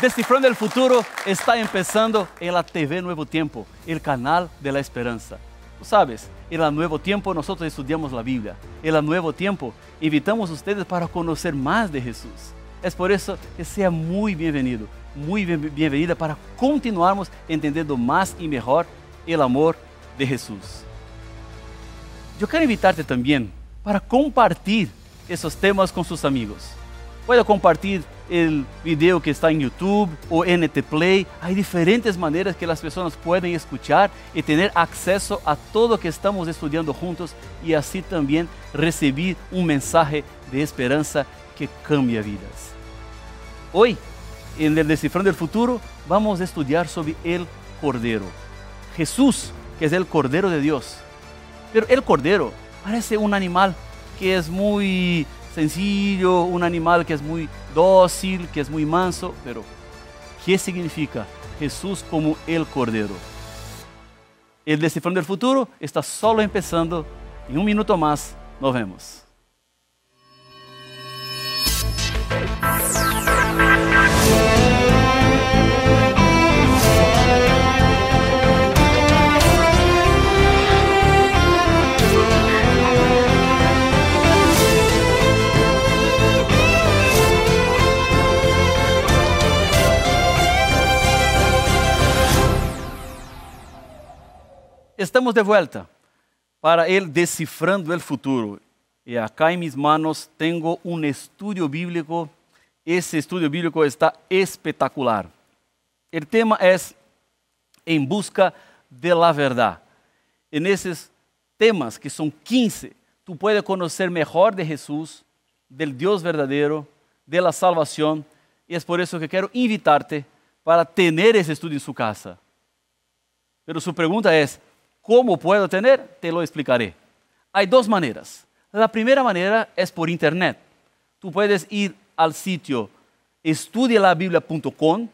Descifrando el futuro está empezando en la TV Nuevo Tiempo, el canal de la esperanza. Sabes, en la Nuevo Tiempo nosotros estudiamos la Biblia. En la Nuevo Tiempo invitamos a ustedes para conocer más de Jesús. Es por eso que sea muy bienvenido, muy bienvenida para continuarmos entendiendo más y mejor el amor de Jesús. Yo quiero invitarte también para compartir esos temas con sus amigos. Puede compartir el video que está en YouTube o NT Play. Hay diferentes maneras que las personas pueden escuchar y tener acceso a todo lo que estamos estudiando juntos y así también recibir un mensaje de esperanza que cambia vidas. Hoy, en el Descifrando del Futuro, vamos a estudiar sobre el Cordero. Jesús, que es el Cordero de Dios pero el cordero parece un animal que es muy sencillo, un animal que es muy dócil, que es muy manso, pero ¿qué significa Jesús como el cordero? El Descifrando del Futuro está solo empezando. En un minuto más, nos vemos. Estamos de vuelta para el Descifrando el Futuro. Y acá en mis manos tengo un estudio bíblico. Ese estudio bíblico está espectacular. El tema es En busca de la verdad. En esos temas, que son 15, tú puedes conocer mejor de Jesús, del Dios verdadero, de la salvación. Y es por eso que quiero invitarte para tener ese estudio en su casa. Pero su pregunta es, ¿Cómo puedo tener? Te lo explicaré. Hay dos maneras. La primera manera es por internet. Tú puedes ir al sitio estudialabiblia.com.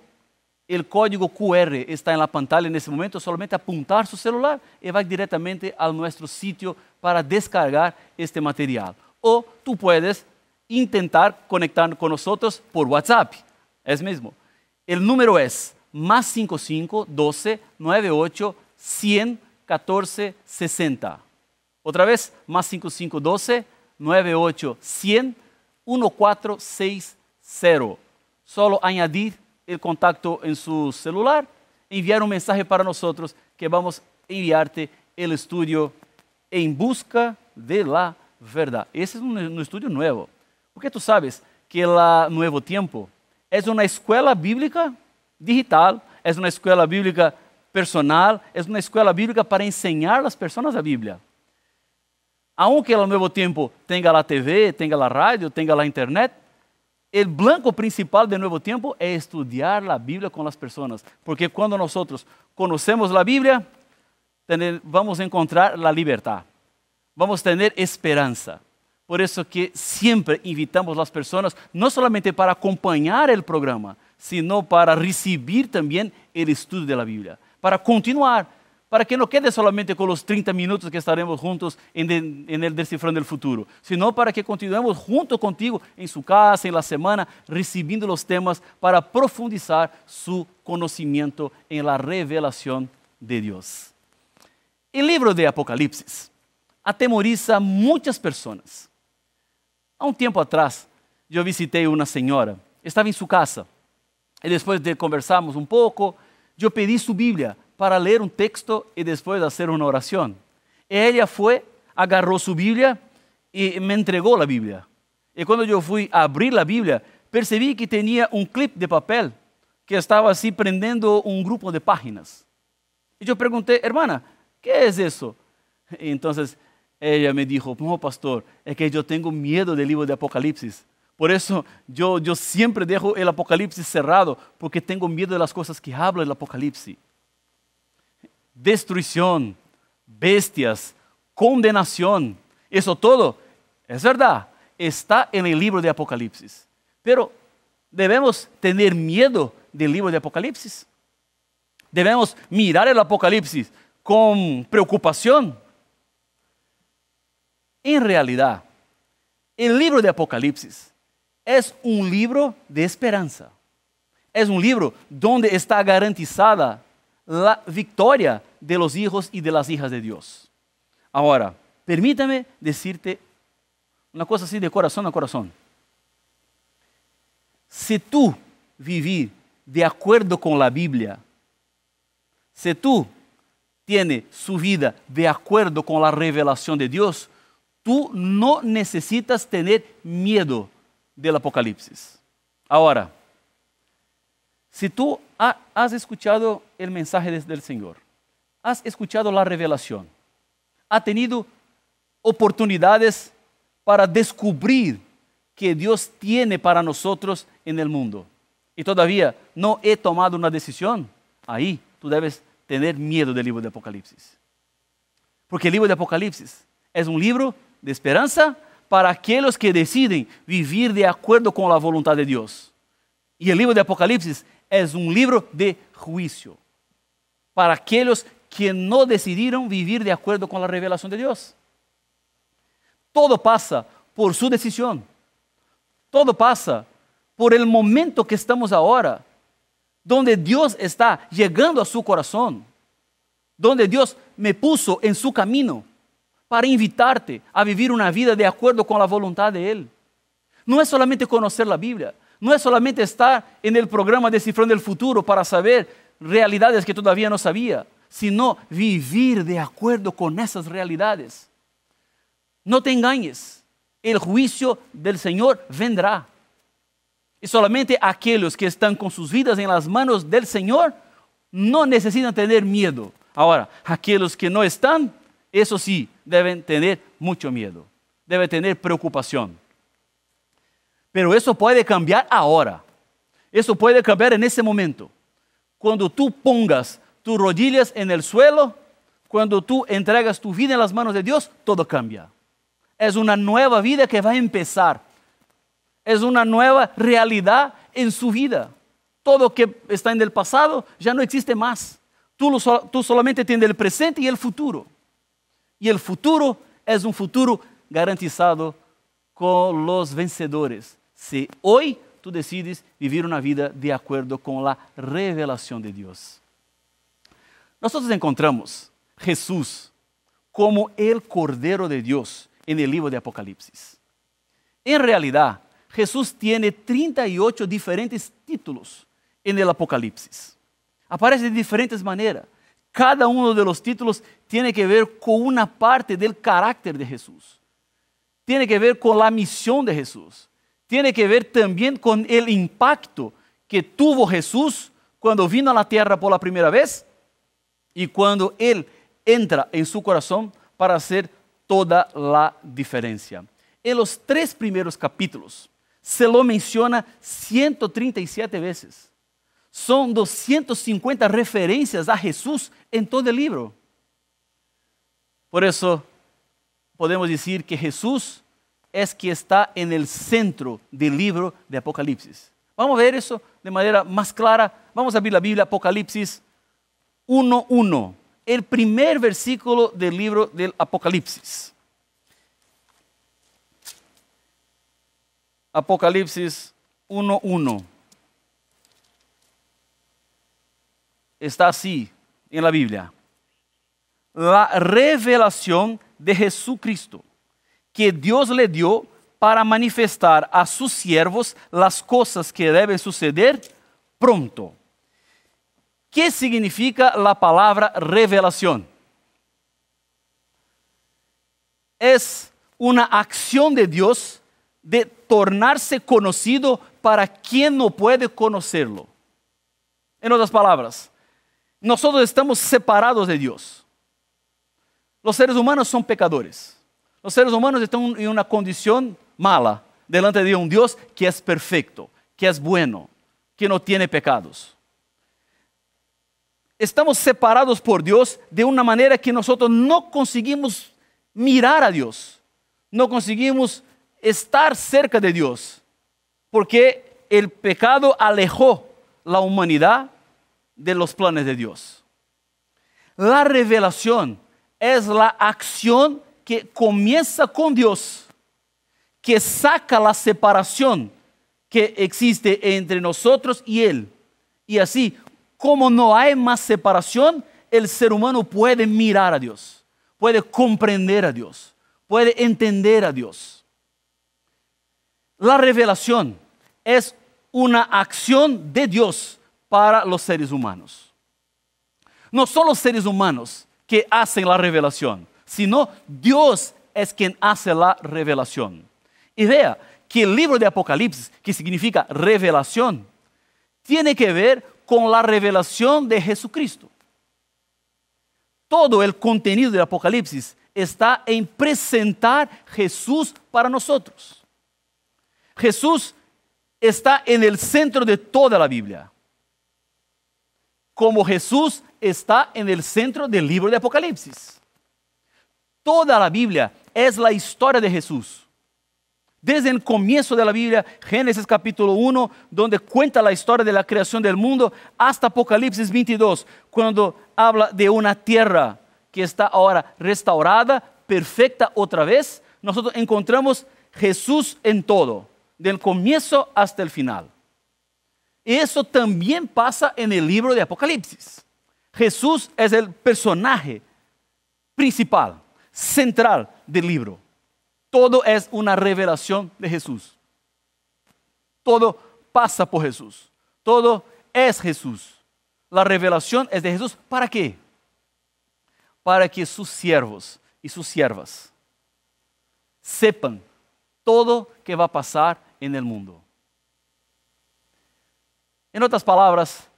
El código QR está en la pantalla en ese momento. Solamente apuntar su celular y va directamente a nuestro sitio para descargar este material. O tú puedes intentar conectar con nosotros por WhatsApp. Es mismo. El número es más 55 12 98 100 1460. Otra vez, más 5512 98 100 1460. Solo añadir el contacto en su celular, enviar un mensaje para nosotros que vamos a enviarte el estudio En Busca de la Verdad. Ese es un, estudio nuevo, porque tú sabes que la Nuevo Tiempo es una escuela bíblica digital, es una escuela bíblica personal, é uma escola bíblica para ensinar as pessoas a Bíblia. Aunque ao mesmo tempo tenha a TV, tenha a rádio, tenha a internet, o blanco principal do novo tempo é estudar a Bíblia com as pessoas, porque quando nós conhecemos a Bíblia, vamos encontrar a liberdade, vamos ter esperança. Por isso que sempre invitamos as pessoas, não somente para acompanhar o programa, sino para receber também o estudo da Bíblia para continuar, para que no quede solamente con los 30 minutos que estaremos juntos en el, el Descifrando del Futuro, sino para que continuemos junto contigo en su casa, en la semana, recibiendo los temas para profundizar su conocimiento en la revelación de Dios. El libro de Apocalipsis atemoriza a muchas personas. Há um tempo atrás, eu visitei uma senhora, estava em sua casa, e depois de conversarmos um pouco, eu pedi sua Bíblia para ler um texto e depois fazer uma oração. Ela foi, agarrou sua Bíblia e me entregou a Bíblia. E quando eu fui abrir a Bíblia, percebi que tinha um clipe de papel que estava assim prendendo um grupo de páginas. E eu perguntei, hermana, que é isso? Então, ela me disse, no pastor, é que eu tenho medo do livro de Apocalipse. Por eso yo, yo siempre dejo el Apocalipsis cerrado, porque tengo miedo de las cosas que habla el Apocalipsis. Destrucción, bestias, condenación, eso todo, es verdad, está en el libro de Apocalipsis. Pero debemos tener miedo del libro de Apocalipsis. Debemos mirar el Apocalipsis con preocupación. En realidad, el libro de Apocalipsis es un libro de esperanza. es un libro donde está garantizada la victoria de los hijos y de las hijas de Dios. Ahora, permítame decirte una cosa así de corazón a corazón. Si tú vivir de acuerdo con la Biblia, si tú tienes su vida de acuerdo con la revelación de Dios, tú no necesitas tener miedo del Apocalipsis. Ahora, si tú has escuchado el mensaje del Señor, has escuchado la revelación, has tenido oportunidades para descubrir que Dios tiene para nosotros en el mundo y todavía no he tomado una decisión, ahí tú debes tener miedo del libro de Apocalipsis. Porque el libro de Apocalipsis es un libro de esperanza para aquellos que deciden vivir de acuerdo con la voluntad de Dios. Y el libro de Apocalipsis es un libro de juicio para aquellos que no decidieron vivir de acuerdo con la revelación de Dios. Todo pasa por su decisión. Todo pasa por el momento que estamos ahora, donde Dios está llegando a su corazón, donde Dios me puso en su camino para invitarte a vivir una vida de acuerdo con la voluntad de Él. No es solamente conocer la Biblia, no es solamente estar en el programa Descifrando el Futuro para saber realidades que todavía no sabía, sino vivir de acuerdo con esas realidades. No te engañes, el juicio del Señor vendrá. Y solamente aquellos que están con sus vidas en las manos del Señor no necesitan tener miedo. Ahora, aquellos que no están, eso sí, deben tener mucho miedo, deben tener preocupación. Pero eso puede cambiar ahora. Eso puede cambiar en ese momento. Cuando tú pongas tus rodillas en el suelo, cuando tú entregas tu vida en las manos de Dios, todo cambia. Es una nueva vida que va a empezar. Es una nueva realidad en su vida. Todo que está en el pasado ya no existe más. Tú, tú solamente tienes el presente y el futuro. Y el futuro es un futuro garantizado con los vencedores si hoy tú decides vivir una vida de acuerdo con la revelación de Dios. Nosotros encontramos Jesús como el Cordero de Dios en el libro de Apocalipsis. En realidad, Jesús tiene 38 diferentes títulos en el Apocalipsis. Aparece de diferentes maneras. Cada uno de los títulos tiene que ver con una parte del carácter de Jesús. Tiene que ver con la misión de Jesús tiene que ver también con el impacto que tuvo Jesús cuando vino a la tierra por la primera vez y cuando Él entra en su corazón para hacer toda la diferencia. En los tres primeros capítulos se lo menciona 137 veces. Son 250 referencias a Jesús en todo el libro. Por eso podemos decir que Jesús es que está en el centro del libro de Apocalipsis. Vamos a ver eso de manera más clara. Vamos a abrir la Biblia, Apocalipsis 1.1, el primer versículo del libro del Apocalipsis. Apocalipsis 1.1. Está así en la Biblia. La revelación de Jesucristo que Dios le dio para manifestar a sus siervos las cosas que deben suceder pronto. ¿Qué significa la palabra revelación? Es una acción de Dios de tornarse conocido para quien no puede conocerlo. En otras palabras, nosotros estamos separados de Dios. Los seres humanos son pecadores. Los seres humanos están en una condición mala delante de un Dios que es perfecto, que es bueno, que no tiene pecados. Estamos separados por Dios de una manera que nosotros no conseguimos mirar a Dios, no conseguimos estar cerca de Dios, porque el pecado alejó la humanidad de los planes de Dios. La revelación es la acción que comienza con Dios, que saca la separación que existe entre nosotros y Él, Y así, como no hay más separación, el ser humano puede mirar a Dios, puede comprender a Dios, puede entender a Dios. La revelación es una acción de Dios para los seres humanos. No son los seres humanos que hacen la revelación, sino Dios es quien hace la revelación. Y vea que el libro de Apocalipsis, que significa revelación, tiene que ver con la revelación de Jesucristo. Todo el contenido del Apocalipsis está en presentar Jesús para nosotros. Jesús está en el centro de toda la Biblia. Como Jesús está en el centro del libro de Apocalipsis. Toda la Biblia es la historia de Jesús. Desde el comienzo de la Biblia, Génesis capítulo 1, donde cuenta la historia de la creación del mundo, hasta Apocalipsis 22, cuando habla de una tierra que está ahora restaurada, perfecta otra vez, nosotros encontramos Jesús en todo del comienzo hasta el final. Eso también pasa en el libro de Apocalipsis. Jesús es el personaje principal, central del libro. Todo es una revelación de Jesús. Todo pasa por Jesús. Todo es Jesús. La revelación es de Jesús. ¿Para qué? Para que sus siervos y sus siervas sepan todo que va a pasar en el mundo. En otras palabras,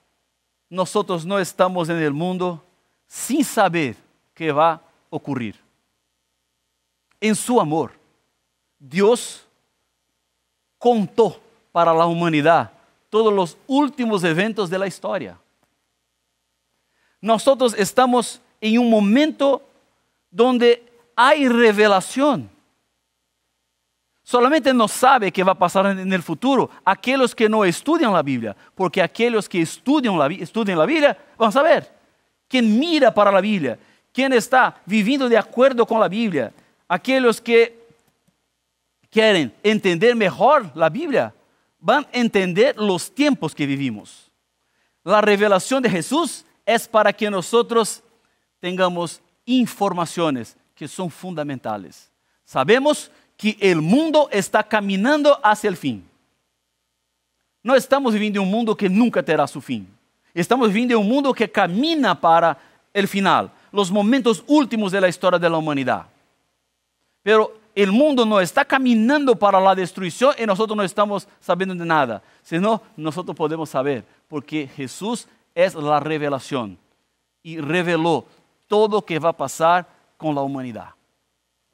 nosotros no estamos en el mundo sin saber qué va a ocurrir. En su amor, Dios contó para la humanidad todos los últimos eventos de la historia. Nosotros estamos en un momento donde hay revelación solamente no sabe qué va a pasar en el futuro aquellos que no estudian la Biblia, porque aquellos que estudian la, Biblia van a saber. Quien mira para la Biblia, quien está viviendo de acuerdo con la Biblia, aquellos que quieren entender mejor la Biblia, van a entender los tiempos que vivimos. La revelación de Jesús es para que nosotros tengamos informaciones que son fundamentales. Sabemos que el mundo está caminando hacia el fin. No estamos viviendo en un mundo que nunca terá su fin. Estamos viviendo en un mundo que camina para el final, los momentos últimos de la historia de la humanidad. Pero el mundo no está caminando para la destrucción y nosotros no estamos sabiendo de nada, sino nosotros podemos saber, porque Jesús es la revelación y reveló todo lo que va a pasar con la humanidad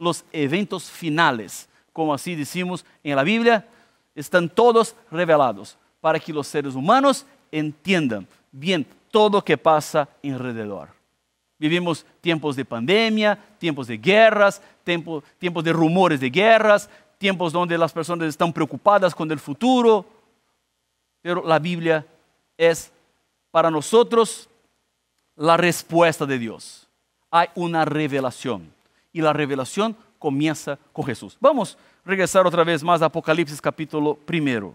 los eventos finales, como así decimos en la Biblia, están todos revelados para que los seres humanos entiendan bien todo lo que pasa alrededor. Vivimos tiempos de pandemia, tiempos de guerras, tiempos, tiempos de rumores de guerras, tiempos donde las personas están preocupadas con el futuro, pero la Biblia es para nosotros la respuesta de Dios. Hay una revelación y la revelación comienza con Jesús. Vamos a regresar otra vez más a Apocalipsis capítulo primero.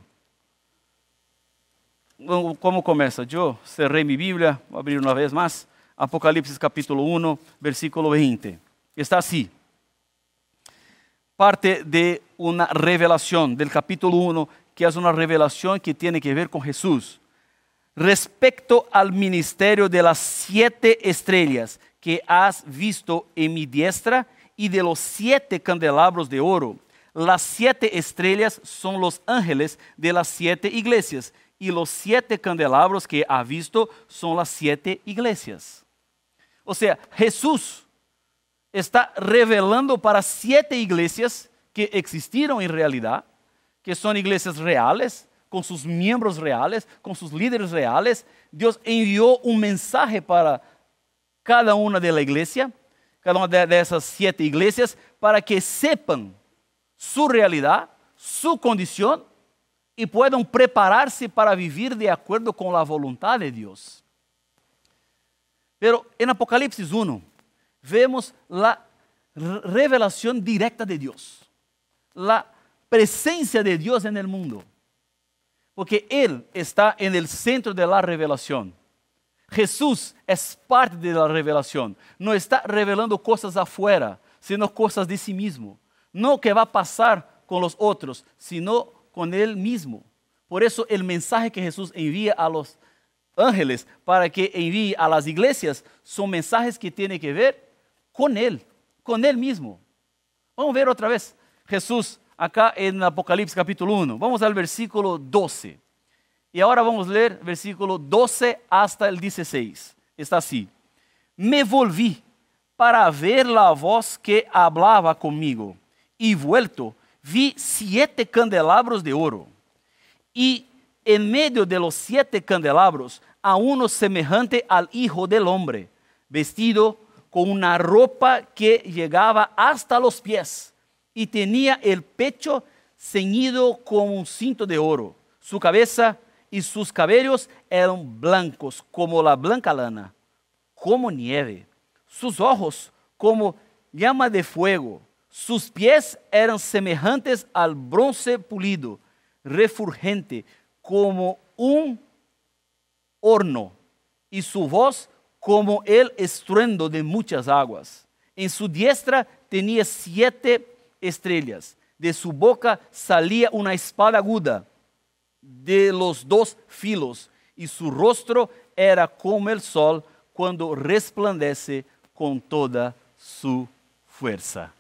¿Cómo comienza? Yo cerré mi Biblia, voy a abrir una vez más. Apocalipsis capítulo 1, versículo 20. Está así. Parte de una revelación del capítulo 1, que es una revelación que tiene que ver con Jesús. Respecto al ministerio de las siete estrellas que has visto en mi diestra y de los siete candelabros de oro. Las siete estrellas son los ángeles de las siete iglesias y los siete candelabros que ha visto son las siete iglesias. O sea, Jesús está revelando para siete iglesias que existieron en realidad, que son iglesias reales, con sus miembros reales, con sus líderes reales. Dios envió un mensaje para cada una de la iglesia, cada una de, esas siete iglesias, para que sepan su realidad, su condición y puedan prepararse para vivir de acuerdo con la voluntad de Dios. Pero en Apocalipsis 1 vemos la revelación directa de Dios, la presencia de Dios en el mundo. porque Él está en el centro de la revelación. Jesús es parte de la revelación. No está revelando cosas afuera, sino cosas de sí mismo. No que va a pasar con los otros, sino con Él mismo. Por eso el mensaje que Jesús envía a los ángeles para que envíe a las iglesias son mensajes que tienen que ver con Él, con Él mismo. Vamos a ver otra vez Jesús acá en Apocalipsis capítulo 1. Vamos al versículo 12. Y ahora vamos a leer versículo 12 hasta el 16. Está así. Me volví para ver la voz que hablaba conmigo. Y vuelto, vi siete candelabros de oro. Y en medio de los siete candelabros a uno semejante al Hijo del Hombre, vestido con una ropa que llegaba hasta los pies y tenía el pecho ceñido con un cinto de oro. Su cabeza y sus cabellos eran blancos como la blanca lana, como nieve. Sus ojos como llama de fuego. Sus pies eran semejantes al bronce pulido, refulgente como un horno, y su voz como el estruendo de muchas aguas. En su diestra tenía siete estrellas. De su boca salía una espada aguda de los dos filos, y su rostro era como el sol cuando resplandece con toda su fuerza.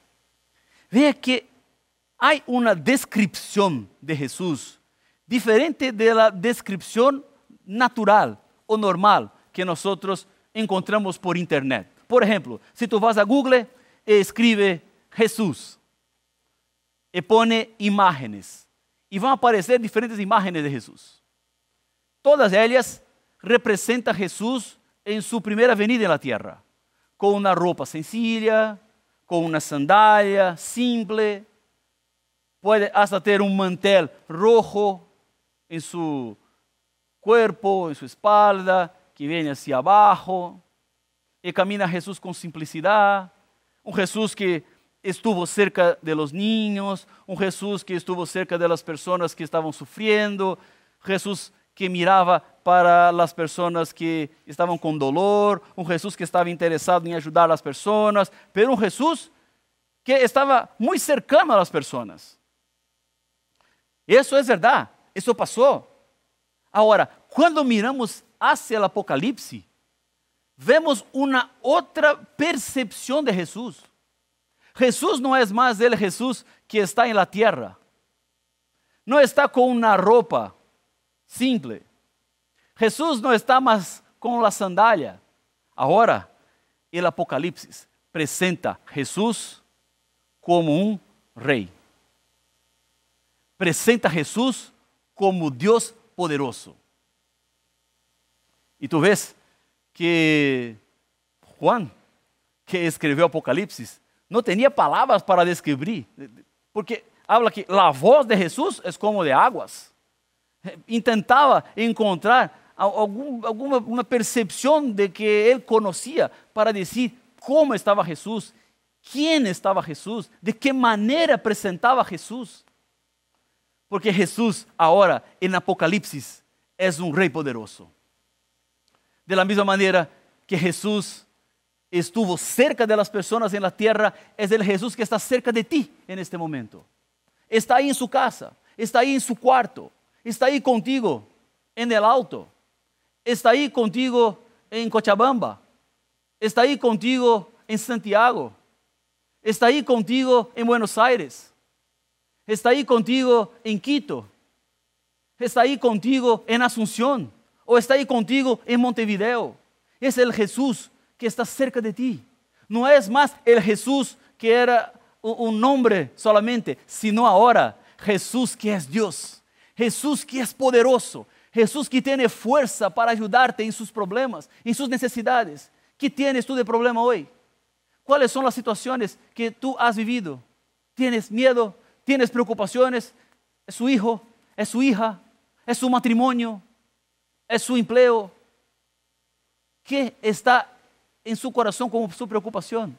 Vea que hay una descripción de Jesús diferente de la descripción natural o normal que nosotros encontramos por internet. Por ejemplo, si tú vas a Google e escribe Jesús, e pone imágenes. E vão aparecer diferentes imágenes de Jesus. Todas elas representam Jesus em sua primeira venida na terra, com uma roupa sencilla, com uma sandália simple, pode hasta ter um mantel rojo em seu corpo, em sua espalda, que vem hacia abaixo, e camina Jesus com simplicidade, um Jesus que estuvo cerca de los niños, un Jesús que estuvo cerca de las personas que estaban sufriendo, Jesús que miraba para las personas que estaban con dolor, un Jesús que estaba interesado en ayudar a las personas, pero un Jesús que estaba muy cercano a las personas. Eso es verdad, eso pasó. Ahora, cuando miramos hacia el Apocalipsis, vemos una otra percepción de Jesús. Jesús no es más el Jesús que está en la tierra. No está con una ropa simple. Jesús no está más con la sandalia. Ahora, el Apocalipsis presenta a Jesús como un rey. Presenta a Jesús como Dios poderoso. Y tú ves que Juan, que escribió Apocalipsis, no tenía palabras para describir, porque habla que la voz de Jesús es como de aguas. Intentaba encontrar alguna una percepción de que él conocía para decir cómo estaba Jesús, quién estaba Jesús, de qué manera presentaba Jesús. Porque Jesús ahora en Apocalipsis es un rey poderoso. De la misma manera que Jesús estuvo cerca de las personas en la tierra es el Jesús que está cerca de ti en este momento. Está ahí en su casa, está ahí en su cuarto, está ahí contigo en el auto, está ahí contigo en Cochabamba, está ahí contigo en Santiago, está ahí contigo en Buenos Aires, está ahí contigo en Quito, está ahí contigo en Asunción o está ahí contigo en Montevideo. Es el Jesús que está cerca de ti. No es más el Jesús que era un nombre solamente, sino ahora Jesús que es Dios, Jesús que es poderoso, Jesús que tiene fuerza para ayudarte en sus problemas, en sus necesidades. ¿Qué tienes tú de problema hoy? ¿Cuáles son las situaciones que tú has vivido? ¿Tienes miedo? ¿Tienes preocupaciones? ¿Es su hijo? ¿Es su hija? ¿Es su matrimonio? ¿Es su empleo? ¿Qué está en su corazón como su preocupación.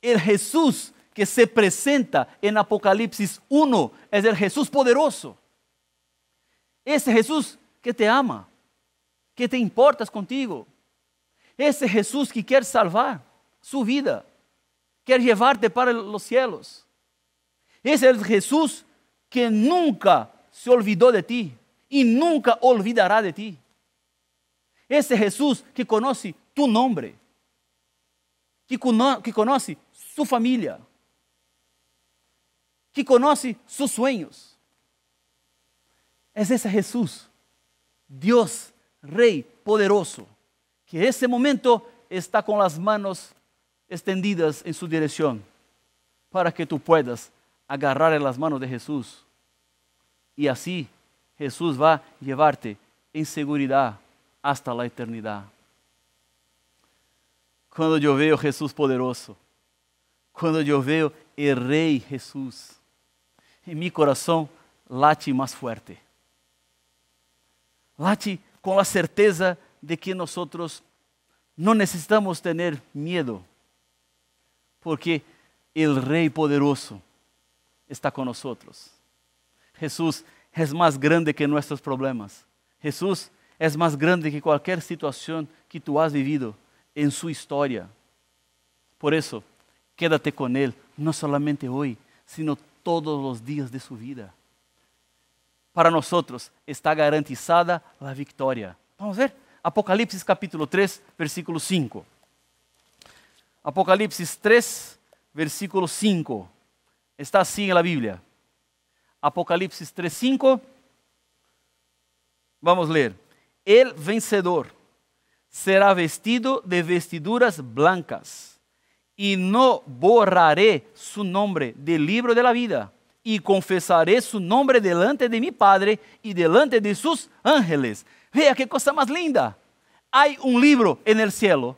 El Jesús que se presenta en Apocalipsis 1 es el Jesús poderoso. Ese Jesús que te ama, que te importas contigo. Ese Jesús que quiere salvar su vida, quiere llevarte para los cielos. Ese es el Jesús que nunca se olvidó de ti y nunca olvidará de ti. Ese Jesús que conoce tu nombre, que, conoce su familia, que conoce sus sueños. Es ese Jesús, Dios, Rey poderoso, que en ese momento está con las manos extendidas en su dirección para que tú puedas agarrar en las manos de Jesús. Y así Jesús va a llevarte en seguridad hasta la eternidad. Cuando yo veo Jesús poderoso, cuando yo veo el Rey Jesús, en mi corazón late más fuerte. Late con la certeza de que nosotros no necesitamos tener miedo, porque el Rey poderoso está con nosotros. Jesús es más grande que nuestros problemas. Jesús es más grande que cualquier situación que tú has vivido en su historia. Por eso, quédate con Él, no solamente hoy, sino todos los días de su vida. Para nosotros está garantizada la victoria. Vamos a ver, Apocalipsis capítulo 3, versículo 5. Apocalipsis 3, versículo 5. Está así en la Biblia. Apocalipsis 3, 5. Vamos a leer. El vencedor será vestido de vestiduras blancas y no borraré su nombre del libro de la vida y confesaré su nombre delante de mi Padre y delante de sus ángeles. Vea qué cosa más linda. Hay un libro en el cielo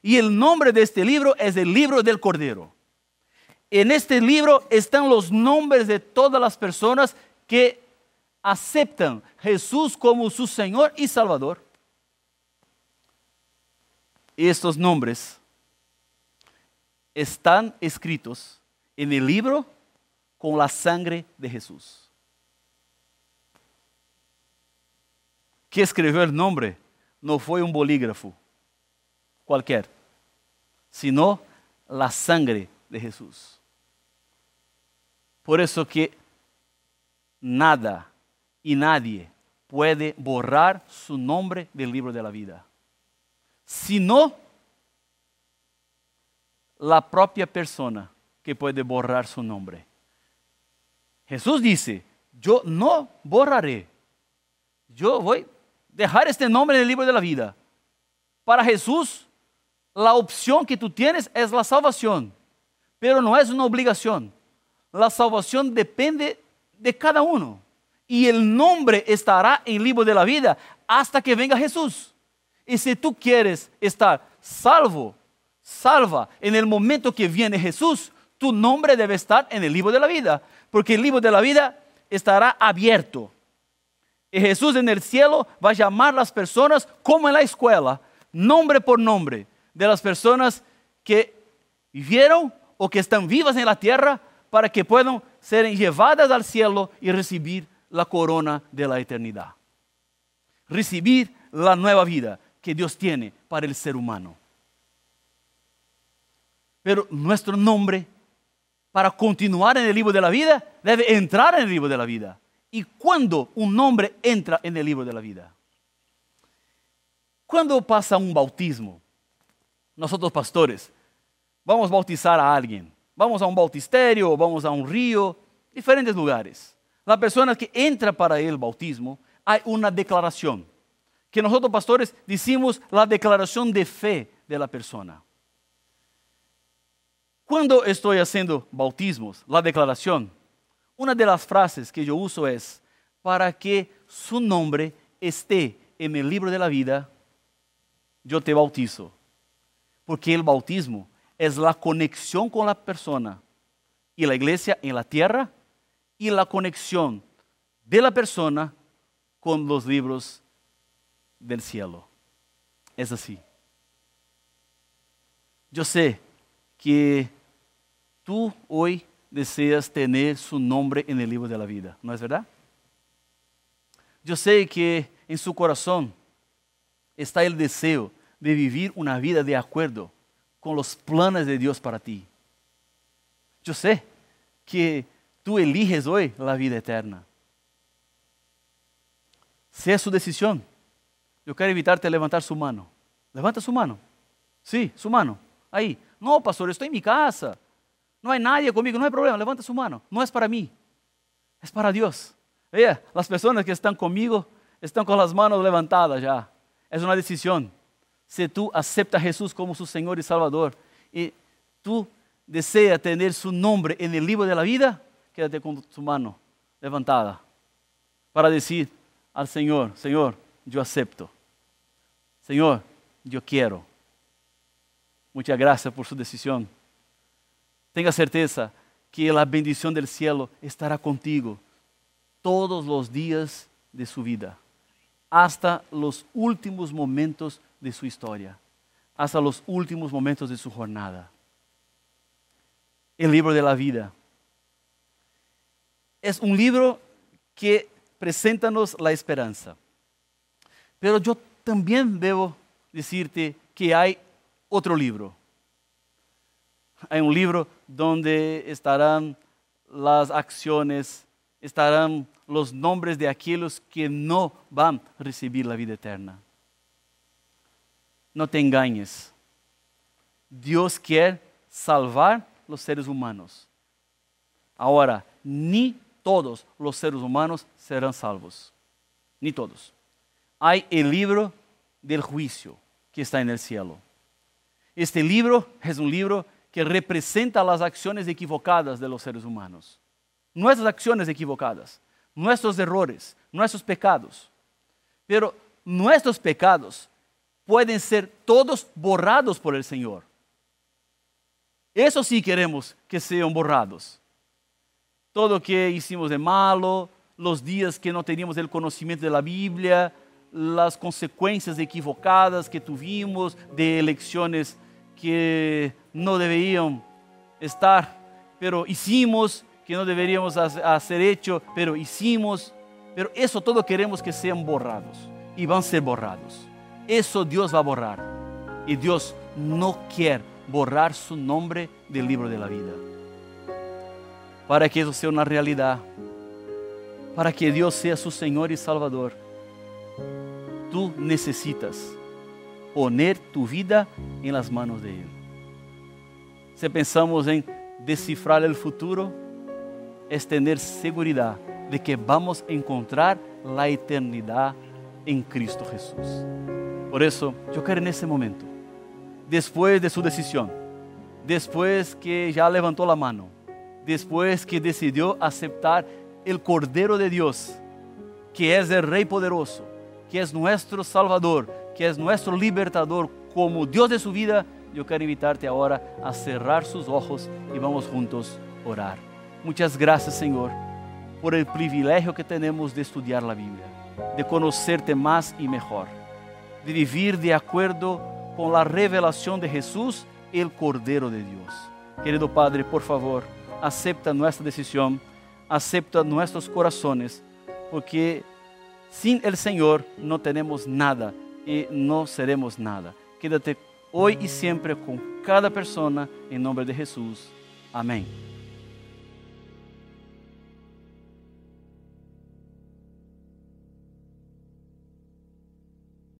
y el nombre de este libro es el libro del Cordero. En este libro están los nombres de todas las personas que aceptan Jesús como su Señor y Salvador. Estos nombres están escritos en el libro con la sangre de Jesús. Que escribió el nombre no fue un bolígrafo cualquier, sino la sangre de Jesús. Por eso que nada y nadie puede borrar su nombre del libro de la vida, sino la propia persona que puede borrar su nombre. Jesús dice, yo no borraré, yo voy a dejar este nombre en el libro de la vida. Para Jesús, la opción que tú tienes es la salvación, pero no es una obligación. La salvación depende de cada uno y el nombre estará en el libro de la vida hasta que venga Jesús. Y si tú quieres estar salvo, salva en el momento que viene Jesús, tu nombre debe estar en el libro de la vida, porque el libro de la vida estará abierto. Y Jesús en el cielo va a llamar a las personas como en la escuela, nombre por nombre, de las personas que vivieron o que están vivas en la tierra para que puedan ser llevadas al cielo y recibir la corona de la eternidad. Recibir la nueva vida que Dios tiene para el ser humano. Pero nuestro nombre, para continuar en el libro de la vida, debe entrar en el libro de la vida. ¿Y cuándo un nombre entra en el libro de la vida? Cuando pasa un bautismo, nosotros pastores, vamos a bautizar a alguien. Vamos a un bautisterio, vamos a un río, diferentes lugares la persona que entra para el bautismo, hay una declaración, que nosotros pastores decimos la declaración de fe de la persona. Cuando estoy haciendo bautismos, la declaración, una de las frases que yo uso es, para que su nombre esté en el libro de la vida, yo te bautizo. Porque el bautismo es la conexión con la persona y la iglesia en la tierra y la conexión de la persona con los libros del cielo. Es así. Yo sé que tú hoy deseas tener su nombre en el libro de la vida, ¿no es verdad? Yo sé que en su corazón está el deseo de vivir una vida de acuerdo con los planes de Dios para ti. Yo sé que tú eliges hoy la vida eterna. Si es su decisión, yo quiero invitarte a levantar su mano. Levanta su mano. Sí, su mano. Ahí. No, pastor, estoy en mi casa. No hay nadie conmigo, no hay problema. Levanta su mano. No es para mí, es para Dios. Vea, las personas que están conmigo están con las manos levantadas ya. Es una decisión. Si tú aceptas a Jesús como su Señor y Salvador y tú deseas tener su nombre en el libro de la vida, quédate con tu mano levantada para decir al Señor, Señor, yo acepto. Señor, yo quiero. Muchas gracias por su decisión. Tenga certeza que la bendición del cielo estará contigo todos los días de su vida, hasta los últimos momentos de su historia, hasta los últimos momentos de su jornada. El libro de la vida es un libro que presenta-nos la esperanza. Pero yo también debo decirte que hay otro libro. Hay un libro donde estarán las acciones, estarán los nombres de aquellos que no van a recibir la vida eterna. No te engañes. Dios quiere salvar los seres humanos. Ahora, ni todos los seres humanos serán salvos. Ni todos. Hay el libro del juicio que está en el cielo. Este libro es un libro que representa las acciones equivocadas de los seres humanos. Nuestras acciones equivocadas, nuestros errores, nuestros pecados. Pero nuestros pecados pueden ser todos borrados por el Señor. Eso sí queremos que sean borrados. Todo lo que hicimos de malo, los días que no teníamos el conocimiento de la Biblia, las consecuencias equivocadas que tuvimos de elecciones que no deberían estar, pero hicimos, que no deberíamos hacer hecho, pero hicimos. Pero eso todo queremos que sean borrados y van a ser borrados. Eso Dios va a borrar. Y Dios no quiere borrar su nombre del libro de la vida. Para que eso sea una realidad, para que Dios sea su Señor y Salvador, tú necesitas poner tu vida en las manos de Él. Si pensamos en descifrar el futuro, es tener seguridad de que vamos a encontrar la eternidad en Cristo Jesús. Por eso, yo quiero en ese momento, después de su decisión, después que ya levantó la mano, después que decidió aceptar el Cordero de Dios, que es el Rey poderoso, que es nuestro Salvador, que es nuestro libertador como Dios de su vida, yo quiero invitarte ahora a cerrar sus ojos y vamos juntos a orar. Muchas gracias, Señor, por el privilegio que tenemos de estudiar la Biblia, de conocerte más y mejor, de vivir de acuerdo con la revelación de Jesús, el Cordero de Dios. Querido Padre, por favor, acepta nuestra decisión, acepta nuestros corazones, porque sin el Señor no tenemos nada y no seremos nada. Quédate hoy y siempre con cada persona en nombre de Jesús. Amén.